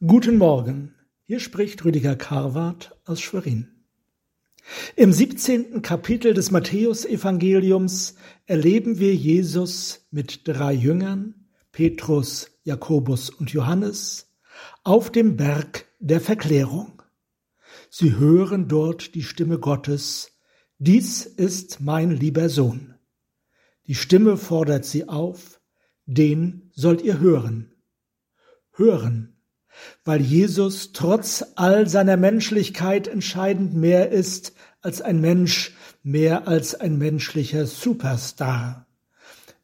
Guten Morgen, hier spricht Rüdiger Karwart aus Schwerin. Im 17. Kapitel des Matthäusevangeliums erleben wir Jesus mit drei Jüngern, Petrus, Jakobus und Johannes, auf dem Berg der Verklärung. Sie hören dort die Stimme Gottes, dies ist mein lieber Sohn. Die Stimme fordert sie auf, den sollt ihr hören. Hören weil Jesus trotz all seiner Menschlichkeit entscheidend mehr ist als ein Mensch, mehr als ein menschlicher Superstar.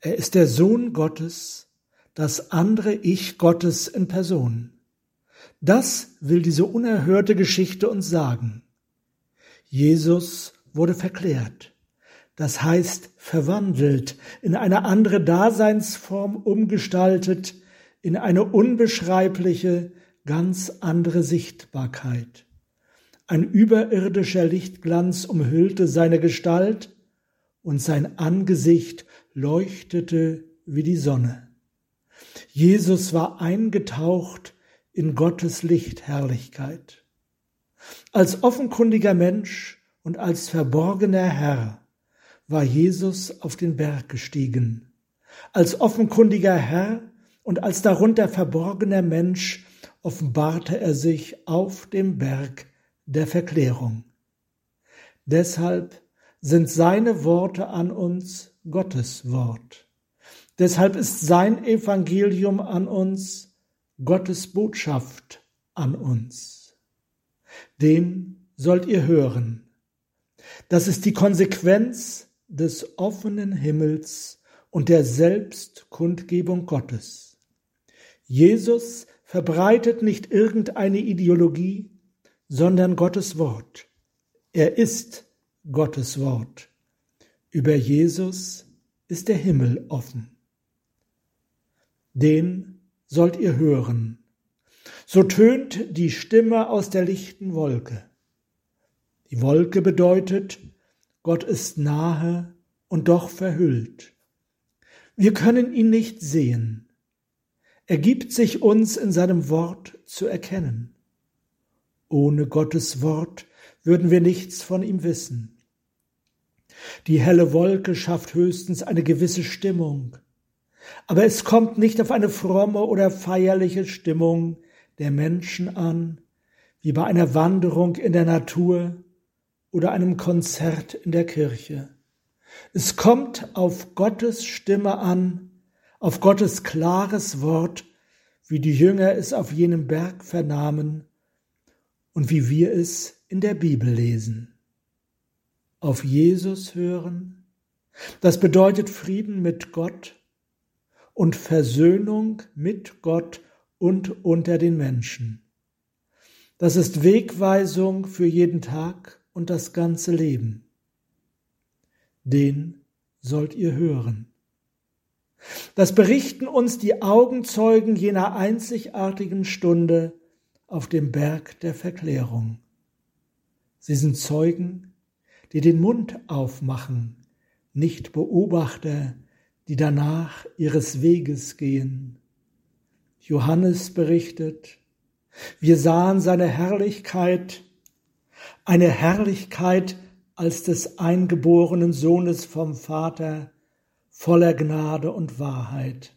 Er ist der Sohn Gottes, das andere Ich Gottes in Person. Das will diese unerhörte Geschichte uns sagen. Jesus wurde verklärt, das heißt verwandelt, in eine andere Daseinsform umgestaltet, in eine unbeschreibliche, ganz andere Sichtbarkeit. Ein überirdischer Lichtglanz umhüllte seine Gestalt und sein Angesicht leuchtete wie die Sonne. Jesus war eingetaucht in Gottes Lichtherrlichkeit. Als offenkundiger Mensch und als verborgener Herr war Jesus auf den Berg gestiegen. Als offenkundiger Herr und als darunter verborgener Mensch offenbarte er sich auf dem Berg der Verklärung. Deshalb sind seine Worte an uns Gottes Wort. Deshalb ist sein Evangelium an uns Gottes Botschaft an uns. Den sollt ihr hören. Das ist die Konsequenz des offenen Himmels und der Selbstkundgebung Gottes. Jesus verbreitet nicht irgendeine Ideologie, sondern Gottes Wort. Er ist Gottes Wort. Über Jesus ist der Himmel offen. Den sollt ihr hören. So tönt die Stimme aus der lichten Wolke. Die Wolke bedeutet, Gott ist nahe und doch verhüllt. Wir können ihn nicht sehen, er gibt sich uns in seinem Wort zu erkennen. Ohne Gottes Wort würden wir nichts von ihm wissen. Die helle Wolke schafft höchstens eine gewisse Stimmung, aber es kommt nicht auf eine fromme oder feierliche Stimmung der Menschen an, wie bei einer Wanderung in der Natur oder einem Konzert in der Kirche. Es kommt auf Gottes Stimme an, auf Gottes klares Wort, wie die Jünger es auf jenem Berg vernahmen und wie wir es in der Bibel lesen. Auf Jesus hören, das bedeutet Frieden mit Gott und Versöhnung mit Gott und unter den Menschen. Das ist Wegweisung für jeden Tag und das ganze Leben. Den sollt ihr hören. Das berichten uns die Augenzeugen jener einzigartigen Stunde auf dem Berg der Verklärung. Sie sind Zeugen, die den Mund aufmachen, nicht Beobachter, die danach ihres Weges gehen. Johannes berichtet, wir sahen seine Herrlichkeit, eine Herrlichkeit als des eingeborenen Sohnes vom Vater, voller Gnade und Wahrheit.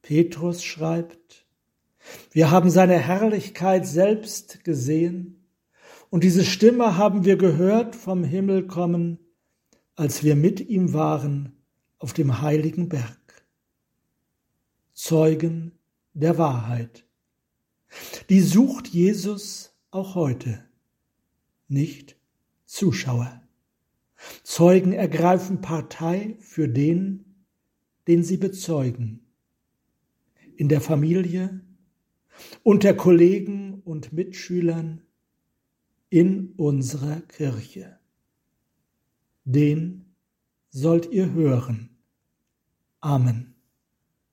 Petrus schreibt, wir haben seine Herrlichkeit selbst gesehen und diese Stimme haben wir gehört vom Himmel kommen, als wir mit ihm waren auf dem heiligen Berg. Zeugen der Wahrheit. Die sucht Jesus auch heute, nicht Zuschauer. Zeugen ergreifen Partei für den, den sie bezeugen. In der Familie, unter Kollegen und Mitschülern, in unserer Kirche. Den sollt ihr hören. Amen.